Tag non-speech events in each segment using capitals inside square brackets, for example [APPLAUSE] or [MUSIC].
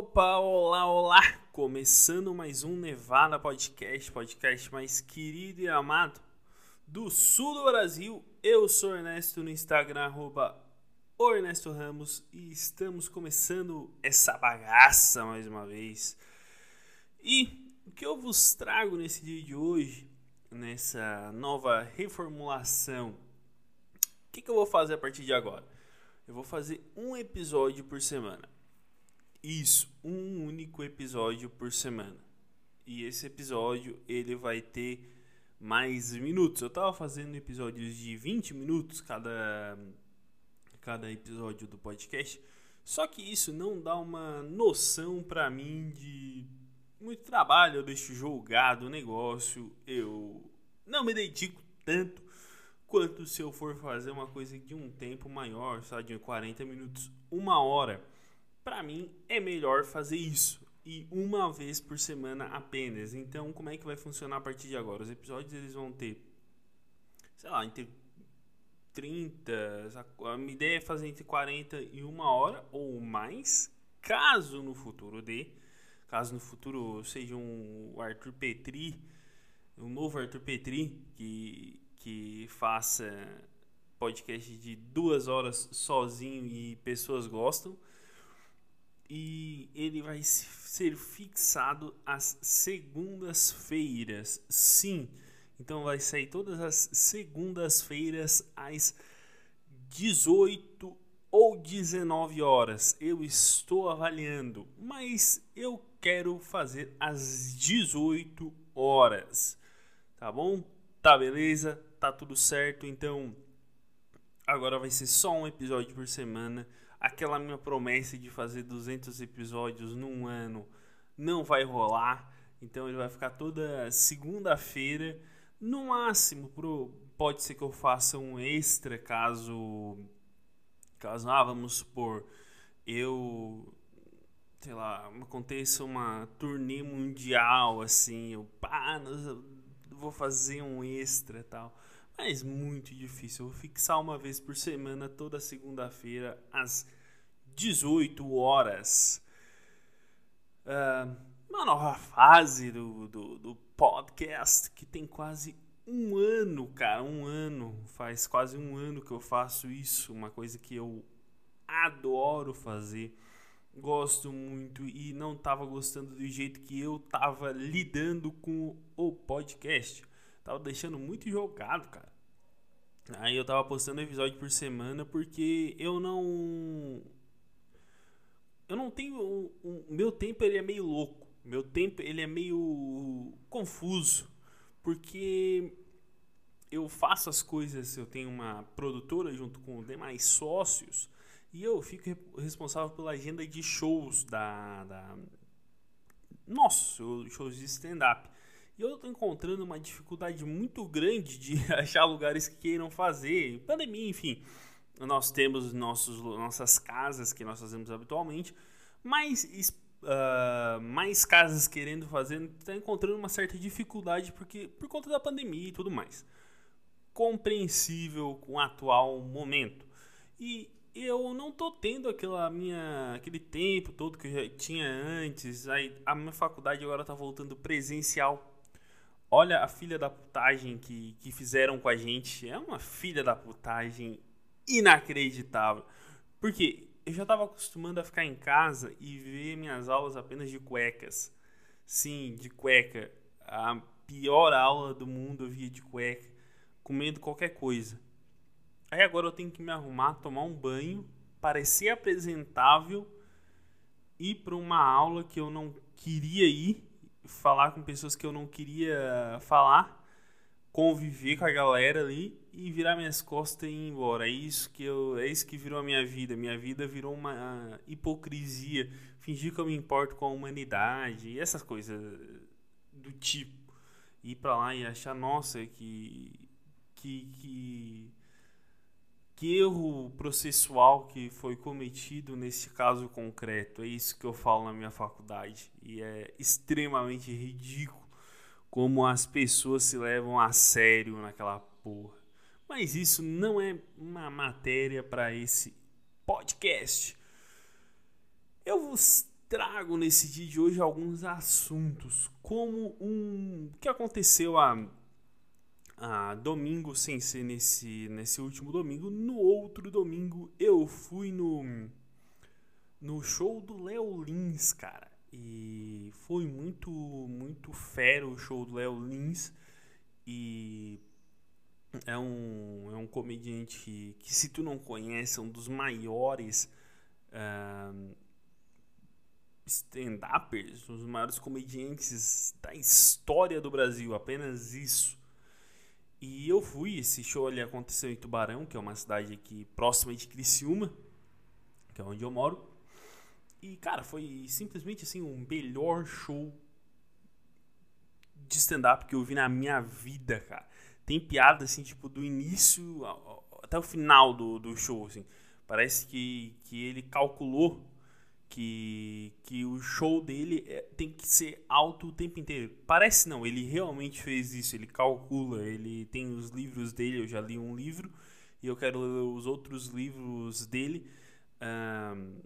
Opa, olá, olá! Começando mais um Nevada Podcast, podcast mais querido e amado do sul do Brasil. Eu sou Ernesto no Instagram, arroba Ernesto Ramos, e estamos começando essa bagaça mais uma vez. E o que eu vos trago nesse dia de hoje, nessa nova reformulação, o que, que eu vou fazer a partir de agora? Eu vou fazer um episódio por semana. Isso, um único episódio por semana. E esse episódio ele vai ter mais minutos. Eu tava fazendo episódios de 20 minutos cada cada episódio do podcast. Só que isso não dá uma noção para mim de muito trabalho, eu deixo jogado o negócio, eu não me dedico tanto quanto se eu for fazer uma coisa de um tempo maior, só de 40 minutos, uma hora para mim é melhor fazer isso e uma vez por semana apenas. Então, como é que vai funcionar a partir de agora? Os episódios eles vão ter, sei lá, entre 30, a minha ideia é fazer entre 40 e uma hora ou mais, caso no futuro dê, caso no futuro seja um Arthur Petri, um novo Arthur Petri que, que faça podcast de duas horas sozinho e pessoas gostam e ele vai ser fixado às segundas-feiras. Sim, então vai sair todas as segundas-feiras às 18 ou 19 horas. Eu estou avaliando, mas eu quero fazer às 18 horas. Tá bom? Tá beleza? Tá tudo certo. Então, agora vai ser só um episódio por semana aquela minha promessa de fazer 200 episódios num ano não vai rolar. Então ele vai ficar toda segunda-feira. No máximo, pro, pode ser que eu faça um extra caso. Caso, ah, vamos supor, eu. Sei lá, aconteça uma turnê mundial, assim, eu pá, vou fazer um extra tal mas muito difícil. Eu vou fixar uma vez por semana, toda segunda-feira, às 18 horas. Uh, uma nova fase do, do, do, podcast que tem quase um ano, cara. Um ano. Faz quase um ano que eu faço isso. Uma coisa que eu adoro fazer. Gosto muito e não estava gostando do jeito que eu estava lidando com o podcast. Tava deixando muito jogado, cara. Aí eu tava postando episódio por semana porque eu não. Eu não tenho. O meu tempo ele é meio louco. Meu tempo ele é meio confuso. Porque eu faço as coisas, eu tenho uma produtora junto com demais sócios e eu fico responsável pela agenda de shows da. da nossa, shows de stand-up. E eu estou encontrando uma dificuldade muito grande de [LAUGHS] achar lugares que queiram fazer. Pandemia, enfim. Nós temos nossos, nossas casas que nós fazemos habitualmente, mas uh, mais casas querendo fazer, está encontrando uma certa dificuldade porque por conta da pandemia e tudo mais. Compreensível com o atual momento. E eu não tô tendo aquela minha aquele tempo todo que eu já tinha antes. Aí a minha faculdade agora está voltando presencial Olha a filha da putagem que, que fizeram com a gente. É uma filha da putagem inacreditável. Porque eu já estava acostumando a ficar em casa e ver minhas aulas apenas de cuecas. Sim, de cueca. A pior aula do mundo eu via de cueca, comendo qualquer coisa. Aí agora eu tenho que me arrumar, tomar um banho, parecer apresentável, ir para uma aula que eu não queria ir falar com pessoas que eu não queria falar, conviver com a galera ali e virar minhas costas e ir embora. É isso que eu, é isso que virou a minha vida. Minha vida virou uma hipocrisia, fingir que eu me importo com a humanidade e essas coisas do tipo. Ir para lá e achar nossa que que, que que erro processual que foi cometido nesse caso concreto. É isso que eu falo na minha faculdade. E é extremamente ridículo como as pessoas se levam a sério naquela porra. Mas isso não é uma matéria para esse podcast. Eu vos trago nesse dia de hoje alguns assuntos, como um que aconteceu a, a domingo sem ser nesse nesse último domingo, no outro domingo eu fui no no show do Léo Lins, cara. E foi muito muito fera o show do Léo Lins e é um, é um comediante que, que, se tu não conhece, é um dos maiores uh, stand-uppers, um dos maiores comediantes da história do Brasil, apenas isso. E eu fui, esse show ali aconteceu em Tubarão, que é uma cidade aqui próxima de Criciúma, que é onde eu moro. E, cara, foi simplesmente assim o melhor show de stand-up que eu vi na minha vida, cara tem piada, assim, tipo, do início até o final do, do show, assim. Parece que, que ele calculou que, que o show dele é, tem que ser alto o tempo inteiro. Parece não, ele realmente fez isso, ele calcula, ele tem os livros dele, eu já li um livro, e eu quero ler os outros livros dele. Um,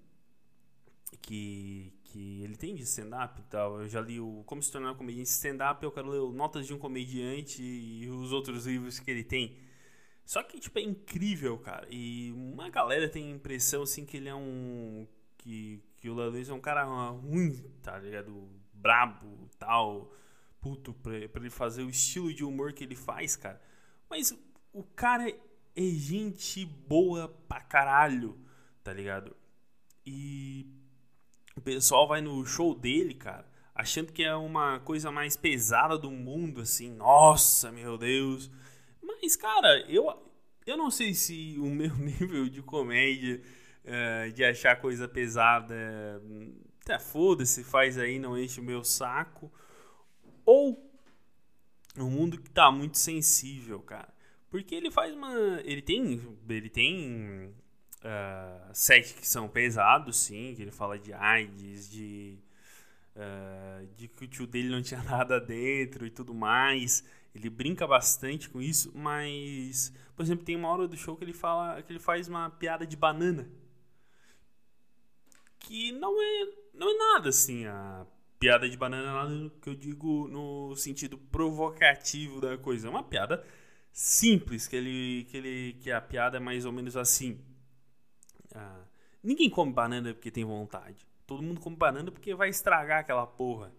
que, que ele tem de stand-up e tal. Eu já li o Como se tornar um comediante stand-up, eu quero ler Notas de um Comediante e os outros livros que ele tem. Só que, tipo, é incrível, cara. E uma galera tem a impressão, assim, que ele é um... Que, que o Léo é um cara ruim, tá ligado? Brabo, tal, puto, pra, pra ele fazer o estilo de humor que ele faz, cara. Mas o cara é gente boa pra caralho, tá ligado? E o pessoal vai no show dele, cara, achando que é uma coisa mais pesada do mundo, assim, nossa, meu Deus. Mas, cara, eu, eu não sei se o meu [LAUGHS] nível de comédia, uh, de achar coisa pesada, até foda-se, faz aí, não enche o meu saco. Ou um mundo que tá muito sensível, cara. Porque ele faz uma. Ele tem. Ele tem uh, que são pesados, sim, que ele fala de AIDS, de, uh, de que o tio dele não tinha [LAUGHS] nada dentro e tudo mais. Ele brinca bastante com isso, mas, por exemplo, tem uma hora do show que ele fala que ele faz uma piada de banana. Que não é, não é nada assim, a piada de banana nada que eu digo no sentido provocativo da coisa. É uma piada simples, que ele que ele que a piada é mais ou menos assim. Ah, ninguém come banana porque tem vontade. Todo mundo come banana porque vai estragar aquela porra.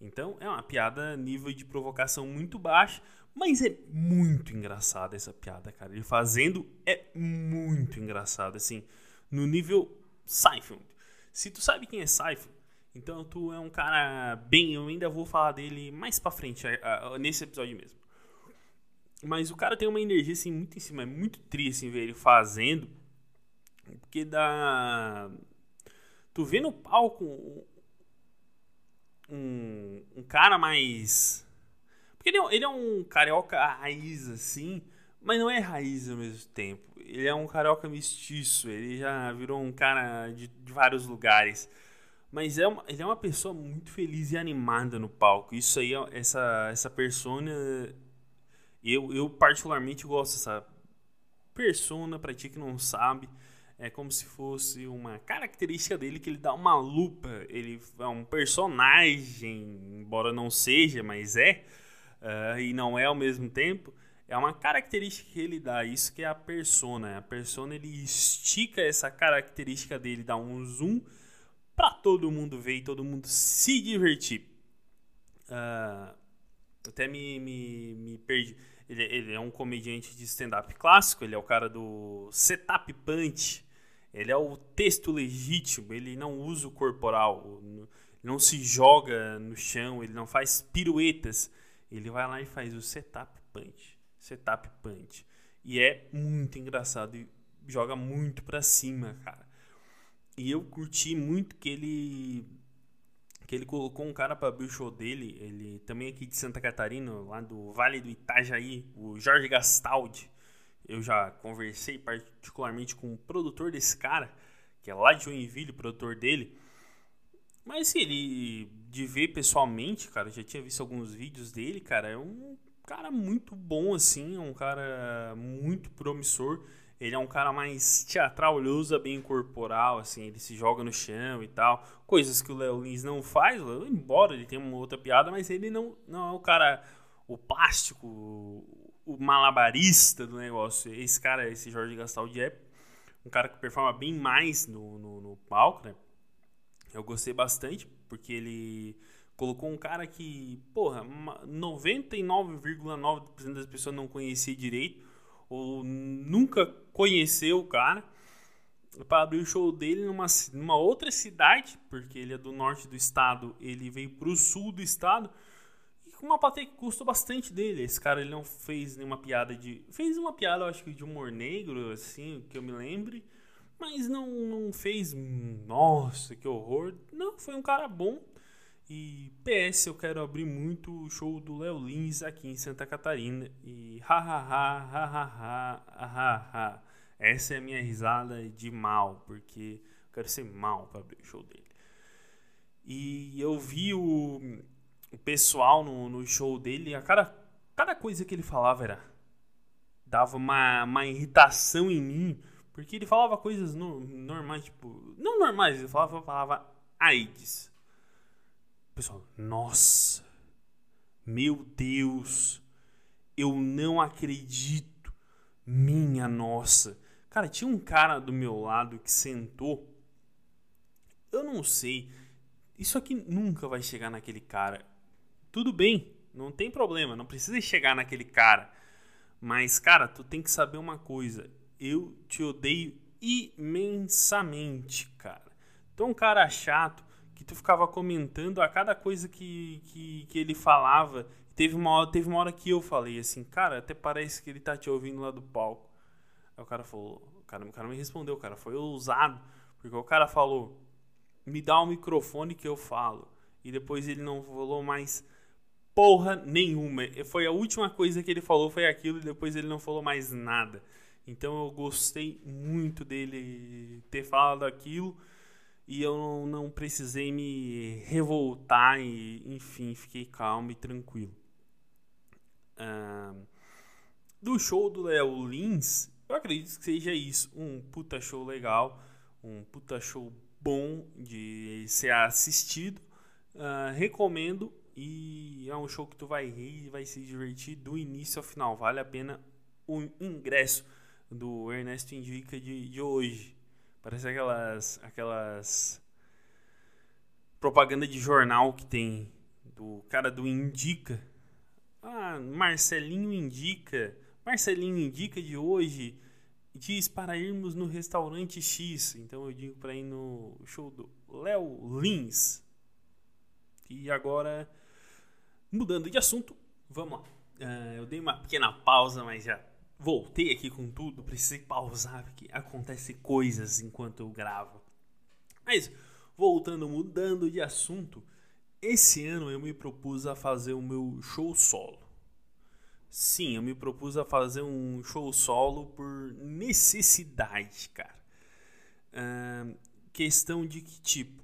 Então é uma piada nível de provocação muito baixo, mas é muito engraçada essa piada, cara. Ele fazendo é muito engraçado, assim, no nível Seinfeld. Se tu sabe quem é Seinfeld, então tu é um cara bem. Eu ainda vou falar dele mais pra frente, nesse episódio mesmo. Mas o cara tem uma energia assim muito em cima, é muito triste assim, ver ele fazendo porque dá. Tu vê no palco um, um cara mais. Porque ele é, ele é um carioca raiz, assim, mas não é raiz ao mesmo tempo. Ele é um carioca mestiço, ele já virou um cara de, de vários lugares. Mas é uma, ele é uma pessoa muito feliz e animada no palco. Isso aí, essa, essa persona. Eu, eu particularmente gosto dessa persona, pra ti que não sabe é como se fosse uma característica dele que ele dá uma lupa. Ele é um personagem, embora não seja, mas é, uh, e não é ao mesmo tempo. É uma característica que ele dá, isso que é a persona. A persona ele estica essa característica dele, dá um zoom para todo mundo ver e todo mundo se divertir. Uh, até me, me, me perdi. Ele, ele, é um comediante de stand-up clássico, ele é o cara do Setup Punch, ele é o texto legítimo, ele não usa o corporal, não se joga no chão, ele não faz piruetas. Ele vai lá e faz o setup punch. Setup punch. E é muito engraçado e joga muito pra cima, cara. E eu curti muito que ele que ele colocou um cara para abrir o show dele, ele também aqui de Santa Catarina, lá do Vale do Itajaí, o Jorge Gastaldi eu já conversei particularmente com o produtor desse cara, que é lá de Joinville, o produtor dele. Mas assim, ele, de ver pessoalmente, cara, já tinha visto alguns vídeos dele, cara, é um cara muito bom, assim, um cara muito promissor. Ele é um cara mais teatral, ele usa bem corporal, assim, ele se joga no chão e tal. Coisas que o Léo Lins não faz, embora ele tenha uma outra piada, mas ele não, não é o cara, o plástico, o malabarista do negócio. Esse cara, esse Jorge Gastaldi é um cara que performa bem mais no, no, no palco, né? Eu gostei bastante, porque ele colocou um cara que, porra, 99,9% das pessoas não conhecia direito ou nunca conheceu o cara para abrir o show dele numa, numa outra cidade, porque ele é do norte do estado, ele veio para o sul do estado e com uma plateia que custou bastante dele. Esse cara ele não fez nenhuma piada de, fez uma piada, eu acho que de humor negro, assim, que eu me lembre, mas não, não fez, nossa, que horror. Não, foi um cara bom. E PS, eu quero abrir muito o show do Léo Lins aqui em Santa Catarina. E ha ha ha, ha ha ha, ha ha Essa é a minha risada de mal, porque eu quero ser mal para abrir o show dele. E eu vi o, o pessoal no, no show dele, a cada, cada coisa que ele falava era. dava uma, uma irritação em mim, porque ele falava coisas no, normais, tipo. não normais, ele falava a AIDS. Pessoal, nossa, meu Deus, eu não acredito, minha nossa. Cara, tinha um cara do meu lado que sentou. Eu não sei, isso aqui nunca vai chegar naquele cara. Tudo bem, não tem problema, não precisa chegar naquele cara. Mas, cara, tu tem que saber uma coisa. Eu te odeio imensamente, cara. Tu é um cara chato que tu ficava comentando a cada coisa que, que, que ele falava. Teve uma, hora, teve uma hora que eu falei assim, cara, até parece que ele tá te ouvindo lá do palco. Aí o cara falou, o cara, o cara me respondeu, cara, foi ousado, porque o cara falou, me dá o um microfone que eu falo. E depois ele não falou mais porra nenhuma. Foi a última coisa que ele falou, foi aquilo, e depois ele não falou mais nada. Então eu gostei muito dele ter falado aquilo e eu não, precisei me revoltar e, enfim, fiquei calmo e tranquilo. Uh, do show do Léo Lins, eu acredito que seja isso, um puta show legal, um puta show bom de ser assistido. Uh, recomendo e é um show que tu vai rir e vai se divertir do início ao final. Vale a pena o ingresso do Ernesto Indica de, de hoje. Parece aquelas aquelas propaganda de jornal que tem do cara do Indica. Ah, Marcelinho Indica. Marcelinho Indica de hoje diz para irmos no restaurante X. Então eu digo para ir no show do Léo Lins. E agora, mudando de assunto, vamos lá. Uh, eu dei uma pequena pausa, mas já voltei aqui com tudo, precisei pausar porque acontecem coisas enquanto eu gravo. Mas voltando, mudando de assunto, esse ano eu me propus a fazer o meu show solo. Sim, eu me propus a fazer um show solo por necessidade, cara. Uh, questão de que tipo?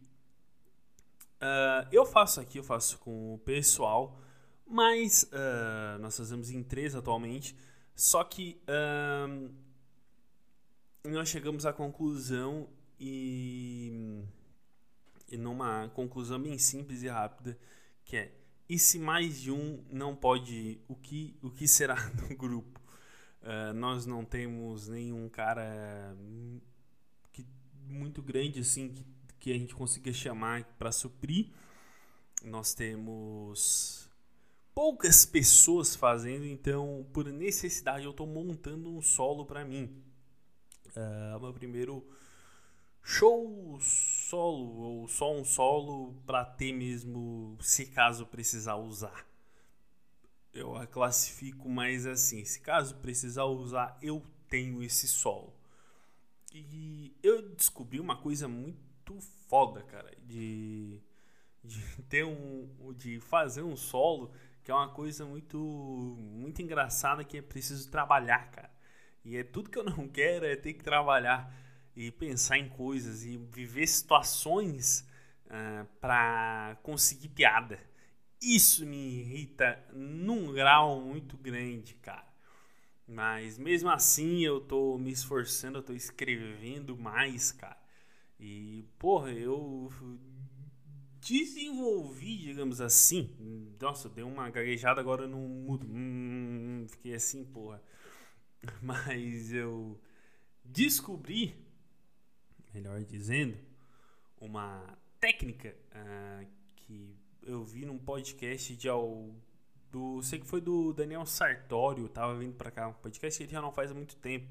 Uh, eu faço aqui, eu faço com o pessoal, mas uh, nós fazemos em três atualmente só que um, nós chegamos à conclusão e, e numa conclusão bem simples e rápida que é e se mais de um não pode ir, o que, o que será [LAUGHS] do grupo? Uh, nós não temos nenhum cara que, muito grande assim que, que a gente consiga chamar para suprir. Nós temos poucas pessoas fazendo, então por necessidade eu estou montando um solo para mim. O meu primeiro show solo ou só um solo para ter mesmo, se caso precisar usar. Eu a classifico mais assim, se caso precisar usar, eu tenho esse solo. E eu descobri uma coisa muito foda, cara, de, de [LAUGHS] ter um de fazer um solo que é uma coisa muito muito engraçada que é preciso trabalhar, cara. E é tudo que eu não [LAUGHS] quero é ter que trabalhar e pensar em coisas e viver situações uh, ah, para conseguir piada. Isso me irrita num grau muito grande, cara. Mas mesmo assim eu tô me esforçando, eu tô escrevendo mais, cara. E, porra, eu desenvolvi, digamos assim. Nossa, deu uma gaguejada agora no mudo. Hum, fiquei assim, porra. [LAUGHS] Mas eu descobri, melhor dizendo, uma técnica uh, que eu vi num podcast de ao, do sei que foi do Daniel Sartório, tava vindo para cá, um podcast que ele já não faz há muito tempo,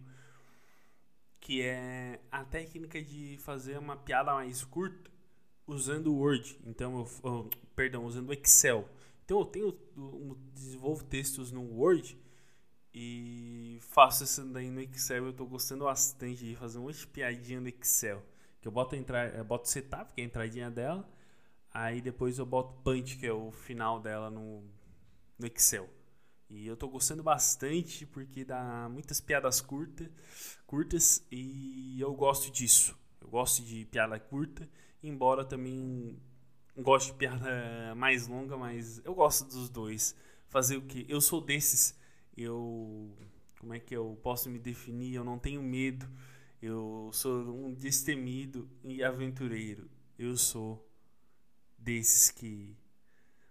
que é a técnica de fazer uma piada mais curta usando o Word. Então eu, oh, perdão, usando Excel. Então eu tenho desenvolvo textos no Word e faço isso daí no Excel. Eu tô gostando bastante de fazer uma piadinha no Excel. Que eu boto, entrar, boto setup, que é a entradinha dela. Aí depois eu boto punch, que é o final dela no, no Excel. E eu tô gostando bastante porque dá muitas piadas curtas e eu gosto disso. Eu gosto de piada curta, embora também goste de piada mais longa, mas eu gosto dos dois. Fazer o que? Eu sou desses. Eu como é que eu posso me definir? Eu não tenho medo eu sou um destemido e aventureiro. Eu sou desses que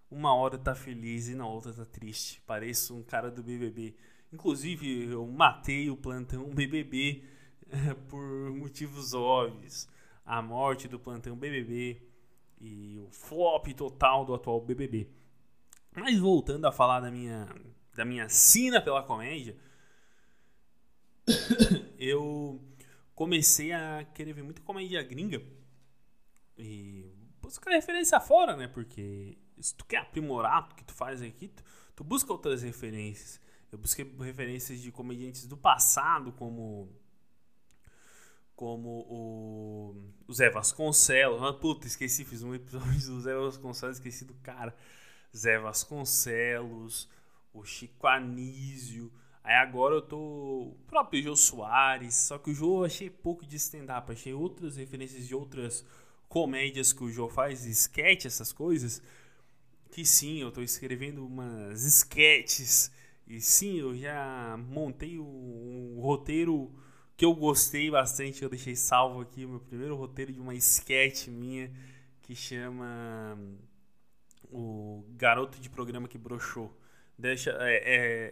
uma hora tá feliz e na outra tá triste. Pareço um cara do BBB. Inclusive, eu matei o plantão BBB [LAUGHS] por motivos óbvios. A morte do plantão BBB e o flop total do atual BBB. Mas voltando a falar da minha da minha sina pela comédia, [COUGHS] eu comecei a querer ver muita comédia gringa e buscar referência fora, né? Porque se tu quer aprimorar o que tu faz aqui, tu, tu busca outras referências. Eu busquei referências de comediantes do passado, como como o, o Zé Vasconcelos. Ah, puta, esqueci, fiz um episódio do Zé Vasconcelos, esqueci do cara. Zé Vasconcelos, o Chico Anísio, Aí agora eu tô. O próprio Jô Soares. Só que o Jô eu achei pouco de stand-up. Achei outras referências de outras comédias que o Jô faz, sketch, essas coisas. Que sim, eu tô escrevendo umas sketches. E sim, eu já montei um, um roteiro que eu gostei bastante. Eu deixei salvo aqui o meu primeiro roteiro de uma sketch minha que chama O Garoto de Programa que Broxou. Deixa, é,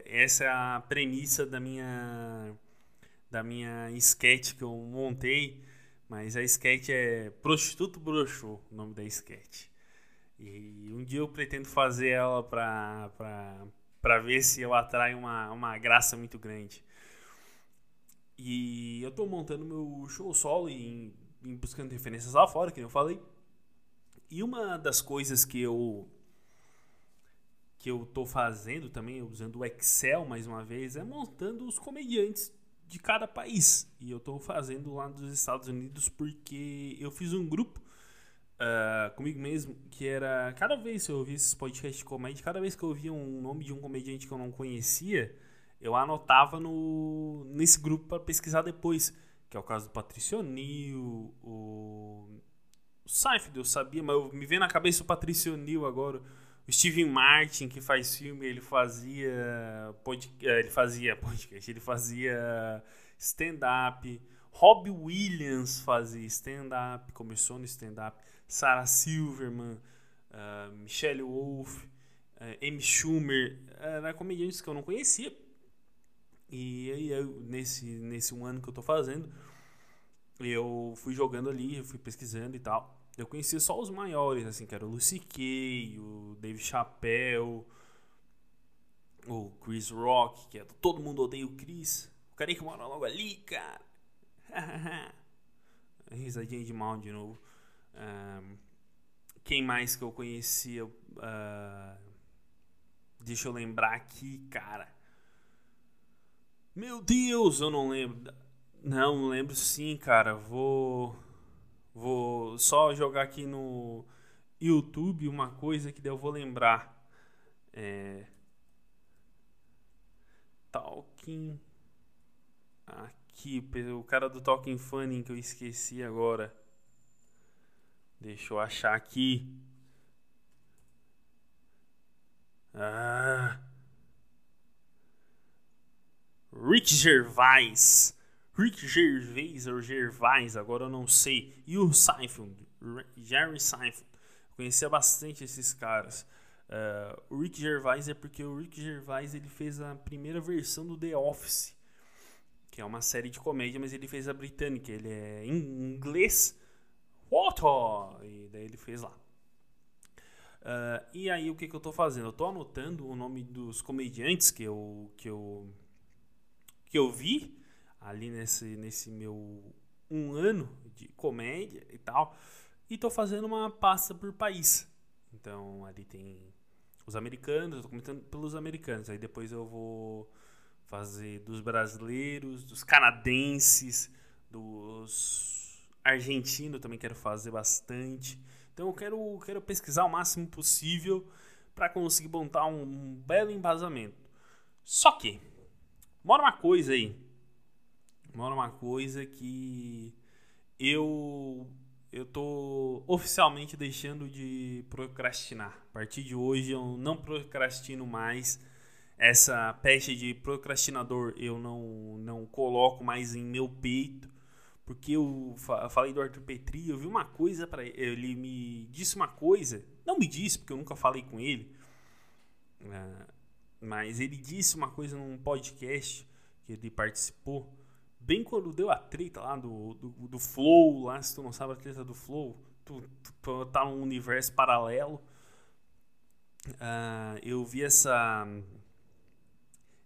é, essa é a premissa da minha da minha sketch que eu montei, mas a sketch é Prostituto Broxô, o nome da sketch. E um dia eu pretendo fazer ela pra ver se eu atraio uma, uma graça muito grande. E eu tô montando meu show solo e, e buscando referências lá fora, que eu falei. E uma das coisas que eu que eu estou fazendo também, usando o Excel mais uma vez, é montando os comediantes de cada país. E eu estou fazendo lá dos Estados Unidos porque eu fiz um grupo uh, comigo mesmo que era. Cada vez que eu ouvia esses podcasts de comédia, cada vez que eu ouvia um nome de um comediante que eu não conhecia, eu anotava no, nesse grupo para pesquisar depois. Que é o caso do Patricio Nil, o. O Seinfeld eu sabia, mas me vem na cabeça o Patricio Nil agora. O Steven Martin, que faz filme, ele fazia. Eh, ele fazia podcast, ele fazia stand-up. Robbie Williams fazia stand-up, começou no stand-up. Sarah Silverman, uh, Michelle Wolf, uh, Amy Schumer, eram comediantes que eu não conhecia. E aí, eu, nesse, nesse um ano que eu tô fazendo, eu fui jogando ali, eu fui pesquisando e tal. Eu conhecia só os maiores, assim, que era o Lucy Kay, o Dave Chappelle, o Chris Rock, que é do Todo Mundo Odeia o Chris. O cara que mora logo ali, cara. [LAUGHS] Risadinha de mal de novo. Um, quem mais que eu conhecia? Uh, deixa eu lembrar aqui, cara. Meu Deus, eu não lembro. Não, lembro sim, cara. Vou. Vou só jogar aqui no YouTube uma coisa que daí eu vou lembrar. É... Talking. Aqui, o cara do Talking Funny que eu esqueci agora. Deixa eu achar aqui. Ah. Rick Gervais. Rick Gervais ou Gervais, agora eu não sei. E o Seinfeld, Jerry Seinfeld. Conhecia bastante esses caras. Uh, o Rick Gervais é porque o Rick Gervais ele fez a primeira versão do The Office, que é uma série de comédia, mas ele fez a britânica. Ele é em inglês, Water! E daí ele fez lá. Uh, e aí o que, que eu tô fazendo? Eu tô anotando o nome dos comediantes que eu, que eu, que eu vi ali nesse, nesse meu um ano de comédia e tal. E tô fazendo uma pasta por país. Então ali tem os americanos, eu tô comentando pelos americanos. Aí depois eu vou fazer dos brasileiros, dos canadenses, dos argentinos também quero fazer bastante. Então eu quero, quero pesquisar o máximo possível para conseguir montar um, belo embasamento. Só que, mora uma coisa aí. Mora uma coisa que eu eu tô oficialmente deixando de procrastinar. A partir de hoje eu não procrastino mais. Essa peste de procrastinador eu não, não coloco mais em meu peito. Porque eu falei do Arthur Petri, eu vi uma coisa para ele, ele me disse uma coisa, não me disse porque eu nunca falei com ele, né, mas ele disse uma coisa num podcast que ele participou, bem quando deu a treta lá do, do, do Flow, lá se tu não sabe a treta do Flow, tu, tu, tá num universo paralelo. Uh, eu vi essa.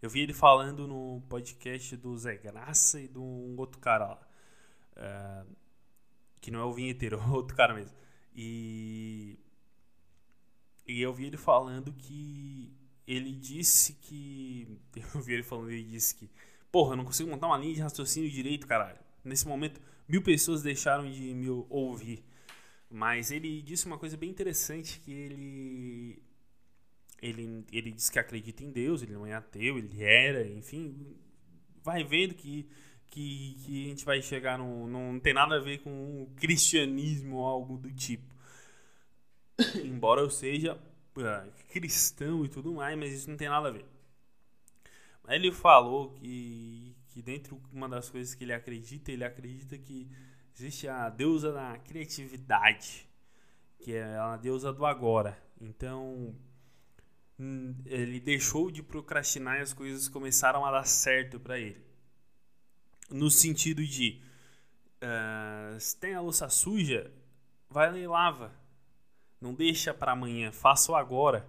Eu vi ele falando no podcast do Zé Graça e de um outro cara lá. Uh, que não é o vinheteiro, [LAUGHS] é outro cara mesmo. E, e eu vi ele falando que ele disse que. [LAUGHS] Eu vi ele falando, ele disse que. Porra, eu não consigo montar uma linha de raciocínio direito, caralho. Nesse momento, mil pessoas deixaram de me ouvir. Mas ele disse uma coisa bem interessante que ele. Ele, ele disse que acredita em Deus, ele não é ateu, ele era, enfim. Vai vendo que que, que a gente vai chegar no. Não tem nada a ver com o cristianismo ou algo do tipo. [COUGHS] Embora eu seja cristão e tudo mais, mas isso não tem nada a ver. Ele falou que, que dentro uma das coisas que ele acredita, ele acredita que existe a deusa da criatividade, que é a deusa do agora. Então, hum, ele deixou de procrastinar e as coisas começaram a dar certo para ele no sentido de uh, se tem a louça suja, vai lá e lava. Não deixa para amanhã, faça agora.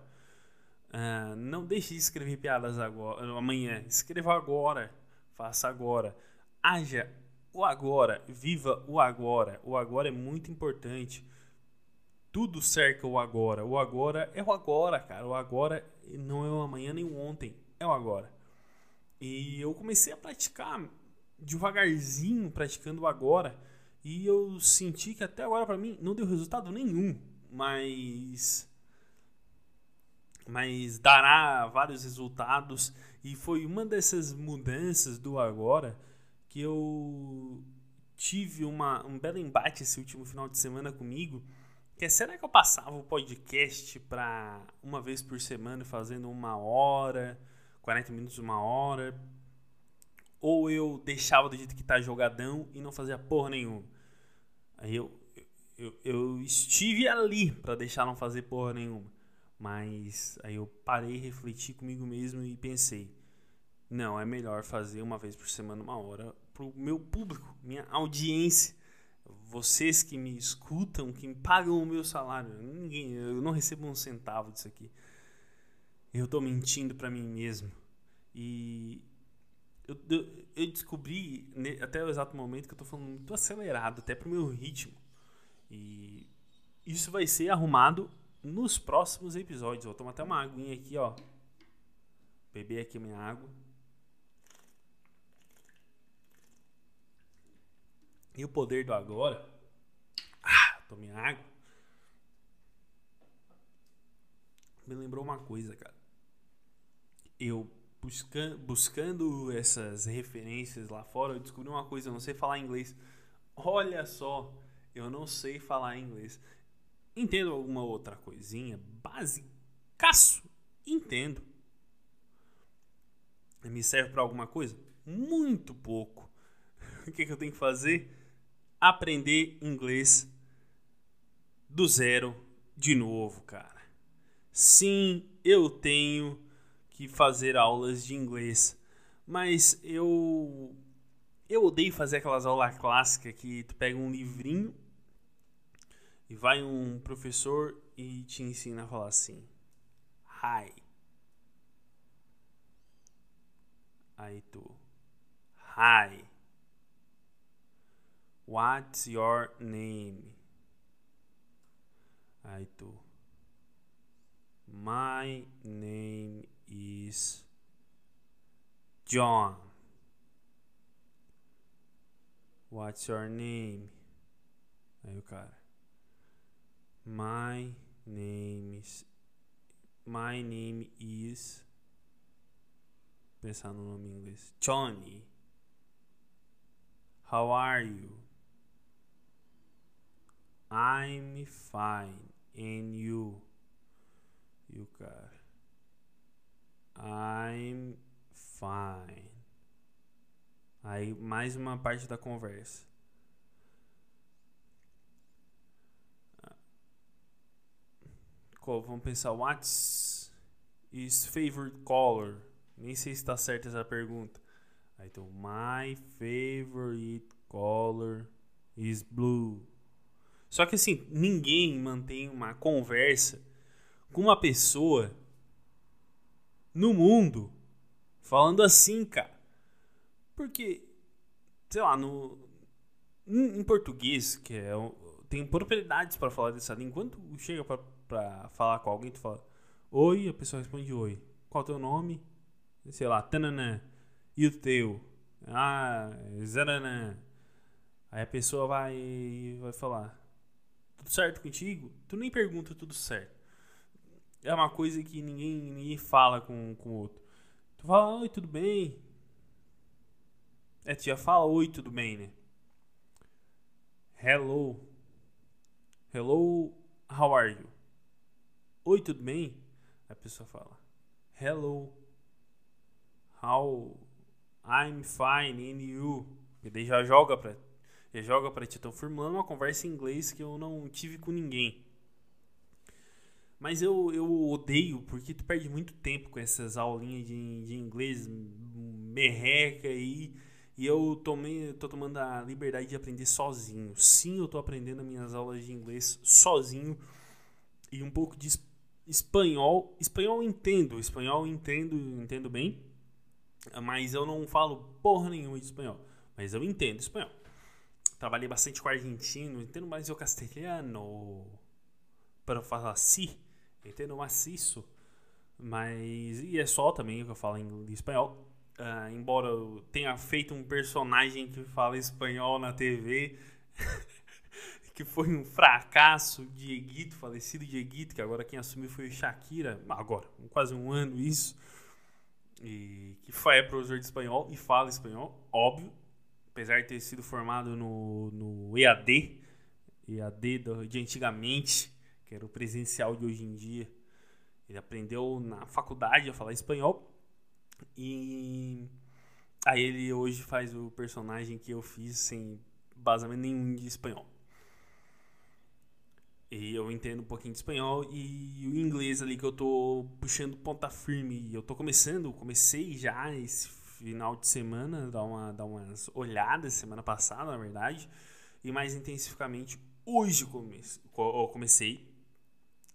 Uh, não deixe de escrever piadas agora, amanhã. Escreva agora, faça agora. Haja o agora, viva o agora. O agora é muito importante. Tudo cerca o agora. O agora é o agora, cara. O agora não é o amanhã nem o ontem, é o agora. E eu comecei a praticar devagarzinho praticando agora e eu senti que até agora para mim não deu resultado nenhum, mas mas dará vários resultados e foi uma dessas mudanças do agora que eu tive uma, um belo embate esse último final de semana comigo que é será que eu passava o podcast para uma vez por semana fazendo uma hora 40 minutos uma hora ou eu deixava do jeito que tá jogadão e não fazia porra nenhuma. Aí eu, eu, eu estive ali para deixar não fazer porra nenhuma. Mas aí eu parei, refleti comigo mesmo e pensei: não, é melhor fazer uma vez por semana, uma hora, pro meu público, minha audiência. Vocês que me escutam, que me pagam o meu salário. Ninguém, eu não recebo um centavo disso aqui. Eu tô mentindo para mim mesmo. E, eu, eu, eu descobri até o exato momento que eu tô falando muito acelerado, até pro meu ritmo. E isso vai ser arrumado nos próximos episódios. Vou tomar até uma aguinha aqui, ó. Beber aqui minha água. E o poder do agora. Ah, tomei água. Me lembrou uma coisa, cara. Eu busca, buscando essas referências lá fora, eu descobri uma coisa, eu não sei falar inglês. Olha só, eu não sei falar inglês. Entendo alguma outra coisinha, basicaço, entendo. Me serve para alguma coisa? muito pouco. [LAUGHS] O que, que eu tenho que fazer? Aprender inglês do zero de novo, cara. Sim, eu tenho que fazer aulas de inglês, mas eu eu odeio fazer aquelas aulas clássicas que tu pega um livrinho e vai um professor e te ensina a falar assim: Hi. Aí tu. Hi. What's your name? Aí tu. My name is John. What's your name? Aí o cara. My name is. My name is. Pensar no nome em inglês. Johnny. How are you? I'm fine. And you? O cara. I'm fine. Aí mais uma parte da conversa. Vamos pensar, what's his favorite color? Nem sei se está certa essa pergunta. Aí então, my favorite color is blue. Só que assim, ninguém mantém uma conversa com uma pessoa no mundo falando assim, cara. Porque, sei lá, no, em português, que é tem propriedades para falar dessa língua. Quando chega para falar com alguém, tu fala oi, a pessoa responde oi. Qual o teu nome? Sei lá, tananã. E o teu? Ah, zananã. Aí a pessoa vai vai falar tudo certo contigo? Tu nem pergunta tudo certo. É uma coisa que ninguém, ninguém fala com, com o outro. Tu fala, oi, tudo bem? É, tu já fala oi, tudo bem, né? Hello. Hello, how are you? Oi, tudo bem? A pessoa fala, hello. How I'm fine and you. E daí já joga pra já joga para ti. Estou formulando uma conversa em inglês que eu não tive com ninguém. Mas eu, eu odeio porque tu perde muito tempo com essas aulinhas de, de inglês merreca aí. E eu tomei, tô tomando a liberdade de aprender sozinho. Sim, eu tô aprendendo as minhas aulas de inglês sozinho. E um pouco de espanhol. Espanhol entendo, espanhol entendo, entendo bem. Mas eu não falo porra nenhuma de espanhol. Mas eu entendo espanhol trabalhei bastante com argentino, entendo mais o castelhano para falar assim, entendo maciço, mas e é só também que eu falo em espanhol. Uh, embora eu tenha feito um personagem que fala espanhol na TV, [LAUGHS] que foi um fracasso, Dieguito, falecido Dieguito, que agora quem assumiu foi o Shakira, agora, quase um ano isso, e que foi é professor de espanhol e fala espanhol, óbvio, apesar de ter sido formado no, no EAD, EAD de antigamente, que era o presencial de hoje em dia, ele aprendeu na faculdade a falar espanhol e aí ele hoje faz o personagem que eu fiz sem basamento nenhum de espanhol. E eu entendo um pouquinho de espanhol e o inglês ali que eu tô puxando ponta firme. Eu tô começando, comecei já esse final de semana, dar, uma, dar umas olhadas, semana passada, na verdade, e mais intensificamente hoje comece, comecei.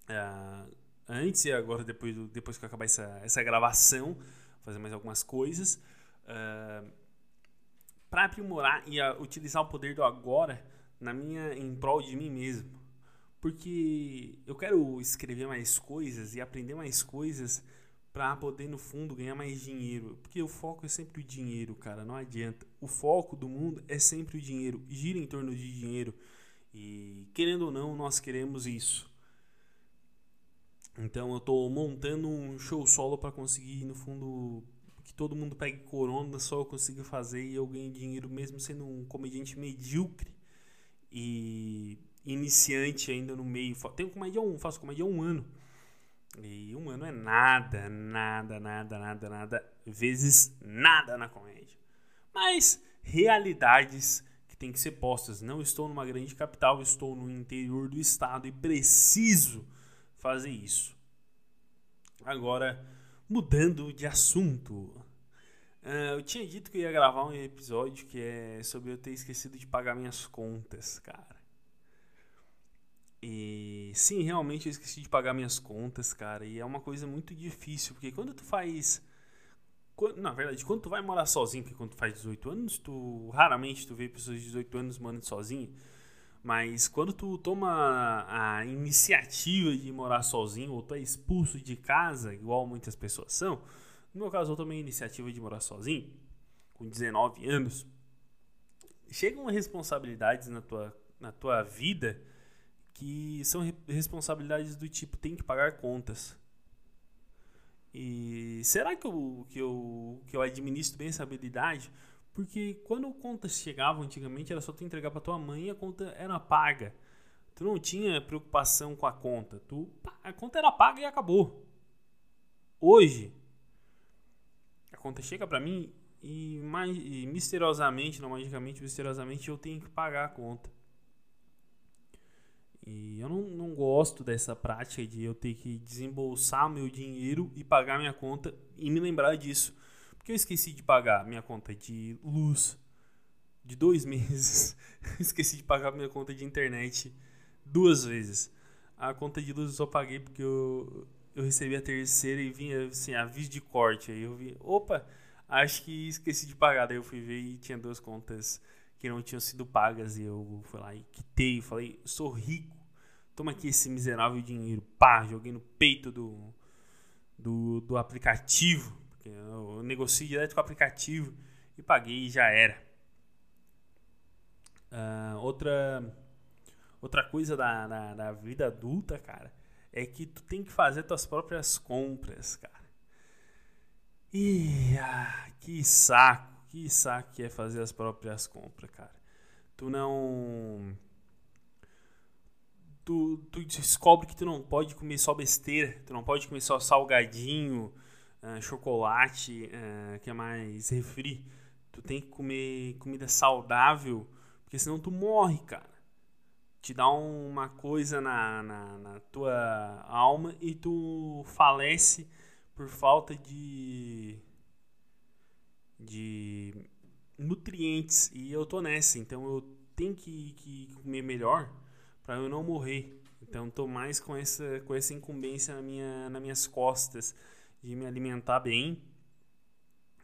Uh, antes e agora, depois, depois que acabar essa, essa gravação, fazer mais algumas coisas. Uh, ah, para aprimorar e utilizar o poder do agora na minha em prol de mim mesmo. Porque eu quero escrever mais coisas e aprender mais coisas para poder no fundo ganhar mais dinheiro, porque o foco é sempre o dinheiro, cara, não adianta. O foco do mundo é sempre o dinheiro, gira em torno de dinheiro. E querendo ou não, nós queremos isso. Então eu estou montando um show solo para conseguir no fundo que todo mundo pegue corona, só eu consiga fazer e eu ganhe dinheiro mesmo sendo um comediante medíocre e iniciante ainda no meio. Tenho comédia um, faço comédia um ano. E um ano é nada, nada, nada, nada, nada, vezes nada na comédia. mas realidades que têm que ser postas. Não estou numa grande capital, estou no interior do estado e preciso fazer isso. Agora, mudando de assunto. Uh, eu tinha dito que eu ia gravar um episódio que é sobre eu ter esquecido de pagar minhas contas, cara. E sim, realmente eu esqueci de pagar minhas contas, cara. E é uma coisa muito difícil, porque quando tu faz. Na verdade, quando tu vai morar sozinho, porque quando tu faz 18 anos, tu raramente tu vê pessoas de 18 anos morando sozinho. Mas quando tu toma a iniciativa de morar sozinho, ou tu é expulso de casa, igual muitas pessoas são, no meu caso eu tomei a iniciativa de morar sozinho, com 19 anos, chegam responsabilidades na tua, na tua vida que são responsabilidades do tipo tem que pagar contas. E será que eu, que eu, que eu administro bem essa habilidade? Porque quando contas chegavam antigamente era só tu entregar para tua mãe e a conta era paga. Tu não tinha preocupação com a conta. Tu, a conta era paga e acabou. Hoje, a conta chega para mim e, e misteriosamente, não magicamente, misteriosamente eu tenho que pagar a conta. E eu não, não gosto dessa prática de eu ter que desembolsar meu dinheiro e pagar minha conta e me lembrar disso. Porque eu esqueci de pagar minha conta de luz de dois [LAUGHS] meses. esqueci de pagar minha conta de internet duas vezes. A conta de luz eu só paguei porque eu, eu recebi a terceira e vinha assim, aviso de corte. Aí eu vi, opa, acho que esqueci de pagar. Daí eu fui ver e tinha duas contas que não tinham sido pagas. E eu fui lá e quitei. Falei, sou rico Toma aqui esse miserável dinheiro. Pá, joguei no peito do, do, do aplicativo. Eu negocio direto com o aplicativo e paguei e já era. Uh, outra, outra coisa da, da, da, vida adulta, cara, é que tu tem que fazer tuas próprias compras, cara. E ah, que saco, que saco que é fazer as próprias compras, cara. Tu não descobre que tu não pode comer só besteira, tu não pode comer só salgadinho, uh, chocolate, uh, que é mais refri. Tu tem que comer comida saudável, porque senão tu morre, cara. Te dá uma coisa na, na, na tua alma e tu falece por falta de de nutrientes e eu tô nessa, então eu tenho que, que comer melhor para eu não morrer. Então estou mais com essa com essa incumbência na minha nas minhas costas de me alimentar bem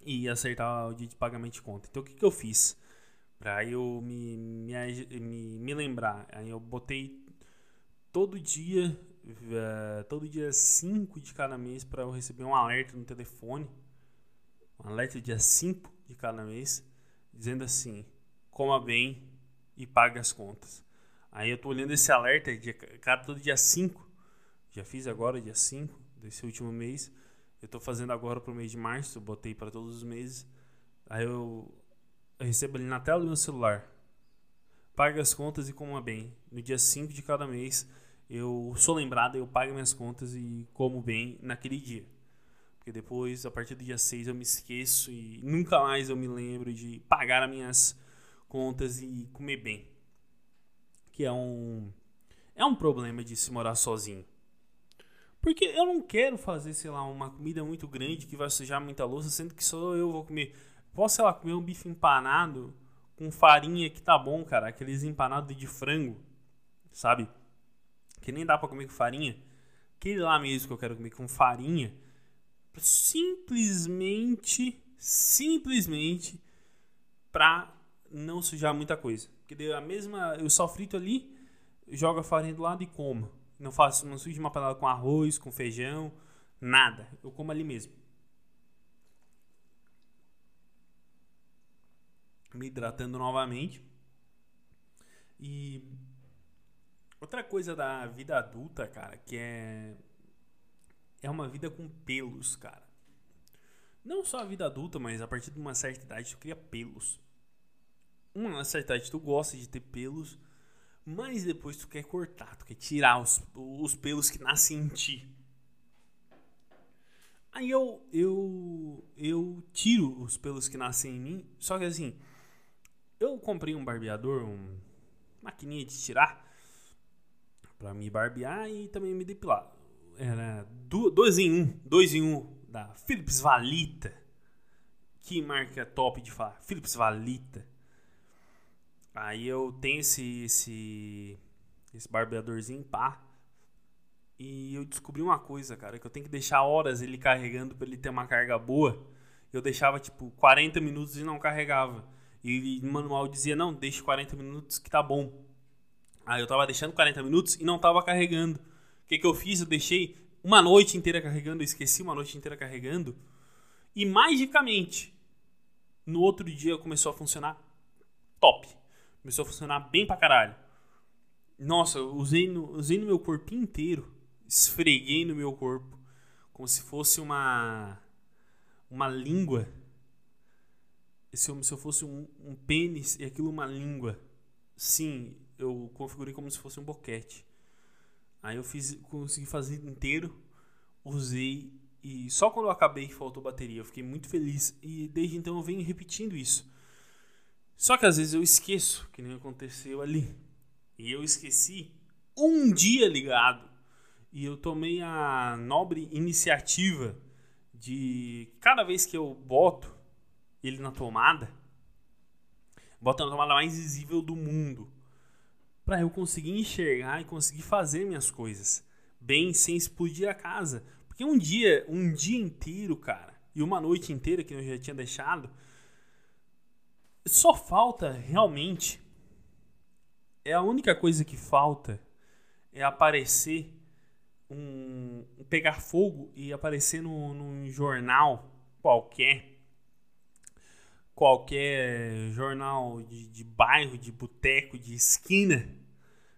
e acertar o dia de pagamento de conta. Então o que, que eu fiz? Para eu me, me, me, me, lembrar. Aí eu botei todo dia, uh, todo dia 5 de cada mês para eu receber um alerta no telefone. Um alerta dia 5 de cada mês, dizendo assim: coma bem e pague as contas. Aí eu tô olhando esse alerta, de cara, todo dia 5. Já fiz agora, dia 5 desse último mês. Eu tô fazendo agora pro mês de março, botei para todos os meses. Aí eu, eu recebo ali na tela do meu celular. Pague as contas e coma bem. No dia 5 de cada mês, eu sou lembrado, eu pago minhas contas e como bem naquele dia. Porque depois, a partir do dia 6, eu me esqueço e nunca mais eu me lembro de pagar as minhas contas e comer bem que é um é um problema de se morar sozinho. Porque eu não quero fazer, sei lá, uma comida muito grande que vai sujar muita louça, sendo que só eu vou comer. Posso, sei lá, comer um bife empanado com farinha que tá bom, cara. Aqueles empanados de frango, sabe? Que nem dá pra comer com farinha. Aquele lá mesmo que eu quero comer com farinha. Simplesmente, simplesmente pra não sujar muita coisa. Porque deu a mesma. Eu só frito ali, jogo a farinha do lado e como. Não faço, não sujo uma panela com arroz, com feijão, nada. Eu como ali mesmo. Me hidratando novamente. E outra coisa da vida adulta, cara, que é é uma vida com pelos, cara. Não só a vida adulta, mas a partir de uma certa idade tu cria pelos uma certa idade tu gosta de ter pelos, mas depois tu quer cortar, tu quer tirar os, os pelos que nascem em ti. Aí eu, eu, eu tiro os pelos que nascem em mim, só que assim, eu comprei um barbeador, um maquininha de tirar, para me barbear e também me depilar. Era dois em um, dois em um, da Philips Valita. Que marca top de falar, Philips Valita. Aí eu tenho esse, esse, esse barbeadorzinho pá. E eu descobri uma coisa, cara, que eu tenho que deixar horas ele carregando para ele ter uma carga boa. Eu deixava tipo 40 minutos e não carregava. E o manual dizia: "Não, deixe 40 minutos que tá bom". Aí eu tava deixando 40 minutos e não tava carregando. O que que eu fiz? Eu deixei uma noite inteira carregando, eu esqueci uma noite inteira carregando. E magicamente, no outro dia começou a funcionar top. Começou a funcionar bem pra caralho. Nossa, eu usei no, usei no meu corpo inteiro esfreguei no meu corpo como se fosse uma uma língua. Se eu, se eu fosse um, um pênis e aquilo uma língua. Sim, eu configurei como se fosse um boquete. Aí eu fiz, consegui fazer inteiro, usei e só quando eu acabei faltou bateria, eu fiquei muito feliz e desde então eu venho repetindo isso. Só que às vezes eu esqueço que nem aconteceu ali. E eu esqueci um dia ligado e eu tomei a nobre iniciativa de cada vez que eu boto ele na tomada, boto na tomada mais visível do mundo, para eu conseguir enxergar e conseguir fazer minhas coisas bem sem explodir a casa. Porque um dia, um dia inteiro, cara, e uma noite inteira que eu já tinha deixado, só falta realmente é a única coisa que falta é aparecer um, pegar fogo e aparecer no, num jornal qualquer, qualquer jornal de, de bairro, de boteco, de esquina,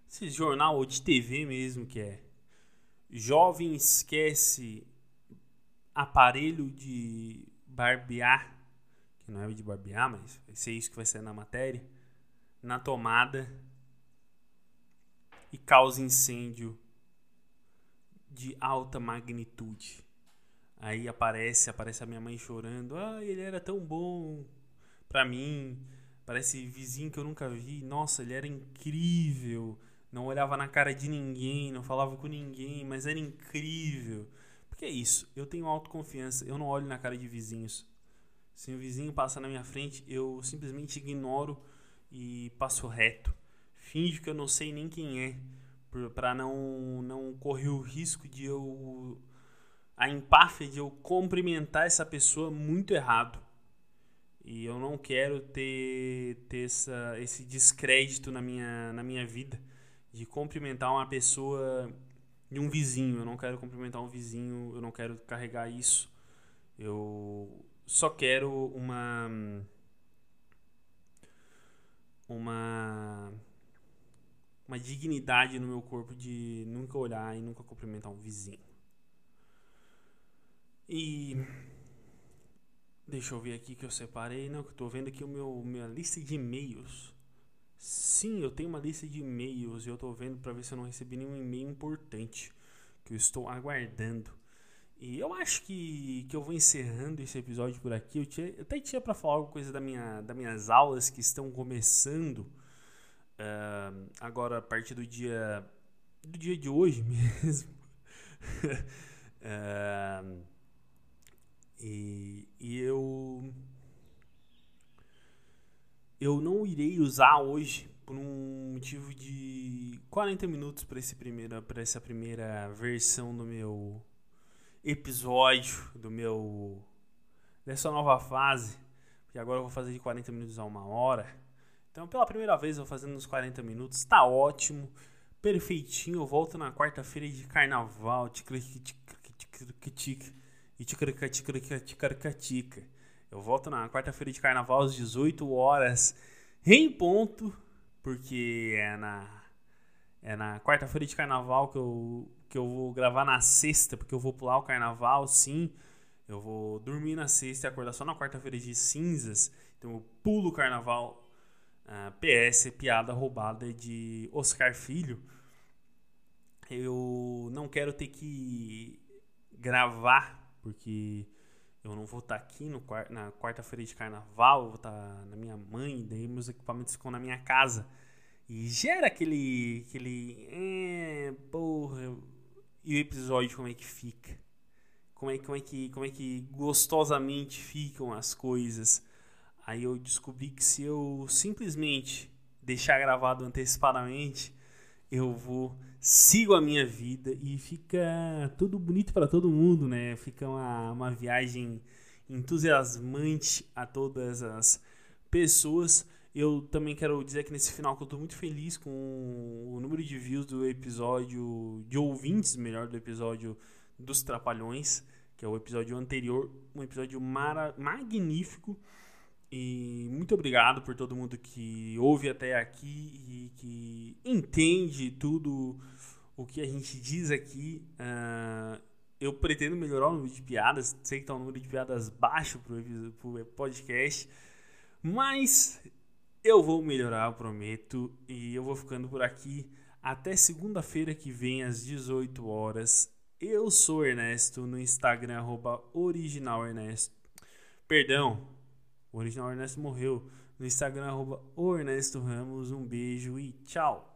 esse jornal ou de TV mesmo que é. Jovem esquece aparelho de barbear, que não é de barbear, mas vai ser isso que vai ser na matéria, na tomada e causa incêndio de alta magnitude. Aí aparece, aparece a minha mãe chorando. Ah, ele era tão bom para mim. Parece vizinho que eu nunca vi. Nossa, ele era incrível. Não olhava na cara de ninguém, não falava com ninguém, mas era incrível. Porque é isso, eu tenho autoconfiança, eu não olho na cara de vizinhos. Se o vizinho passa na minha frente, eu simplesmente ignoro e passo reto. Finge que eu não sei nem quem é para não não correr o risco de eu a empáfia de eu cumprimentar essa pessoa muito errado. E eu não quero ter, ter essa, esse descrédito na minha, na minha vida de cumprimentar uma pessoa de um vizinho. Eu não quero cumprimentar um vizinho, eu não quero carregar isso. Eu só quero uma uma uma dignidade no meu corpo de nunca olhar e nunca cumprimentar um vizinho. E deixa eu ver aqui que eu separei, não, que eu tô vendo aqui o meu minha lista de e-mails. Sim, eu tenho uma lista de e-mails e eu tô vendo para ver se eu não recebi nenhum e-mail importante que eu estou aguardando. E eu acho que, que eu vou encerrando esse episódio por aqui. Eu, tinha, eu até tinha para falar alguma coisa da minha, das minhas aulas que estão começando Uh, agora, a partir do dia do dia de hoje [LAUGHS] mesmo. uh, e, e eu eu não irei usar hoje por um motivo de 40 minutos para essa primeira versão do meu episódio do meu dessa nova fase porque agora eu vou fazer de 40 minutos a uma hora então, pela primeira vez, eu vou fazendo uns 40 minutos. Tá ótimo. Perfeitinho. Eu volto na quarta-feira de carnaval. Eu volto na quarta-feira de carnaval às 18 horas em ponto, porque é na é na quarta-feira de carnaval que eu que eu vou gravar na sexta, porque eu vou pular o carnaval, sim. Eu vou dormir na sexta e acordar só na quarta-feira de cinzas. Então eu pulo o carnaval Uh, ah, PS, piada roubada de Oscar Filho. Eu não quero ter que gravar porque eu não vou estar tá aqui no, na quarta-feira de carnaval, eu vou estar tá na minha mãe, daí meus equipamentos ficam na minha casa. E gera aquele. aquele. É, porra. E o episódio como é que fica? Como é, como, é que, como é que gostosamente ficam as coisas? Aí eu descobri que se eu simplesmente deixar gravado antecipadamente, eu vou sigo a minha vida e fica tudo bonito para todo mundo, né? Fica uma, uma viagem entusiasmante a todas as pessoas. Eu também quero dizer que nesse final que eu estou muito feliz com o número de views do episódio, de ouvintes, melhor, do episódio dos Trapalhões, que é o episódio anterior, um episódio mara, magnífico. E muito obrigado por todo mundo que ouve até aqui e que entende tudo o que a gente diz aqui. Uh, eu pretendo melhorar o número de piadas. Sei que está um número de piadas baixo para o podcast. Mas eu vou melhorar, eu prometo. E eu vou ficando por aqui. Até segunda-feira que vem, às 18 horas. Eu sou Ernesto no Instagram, originalernesto. Perdão, o original Ernesto morreu. No Instagram, arroba Ernesto Ramos. Um beijo e tchau!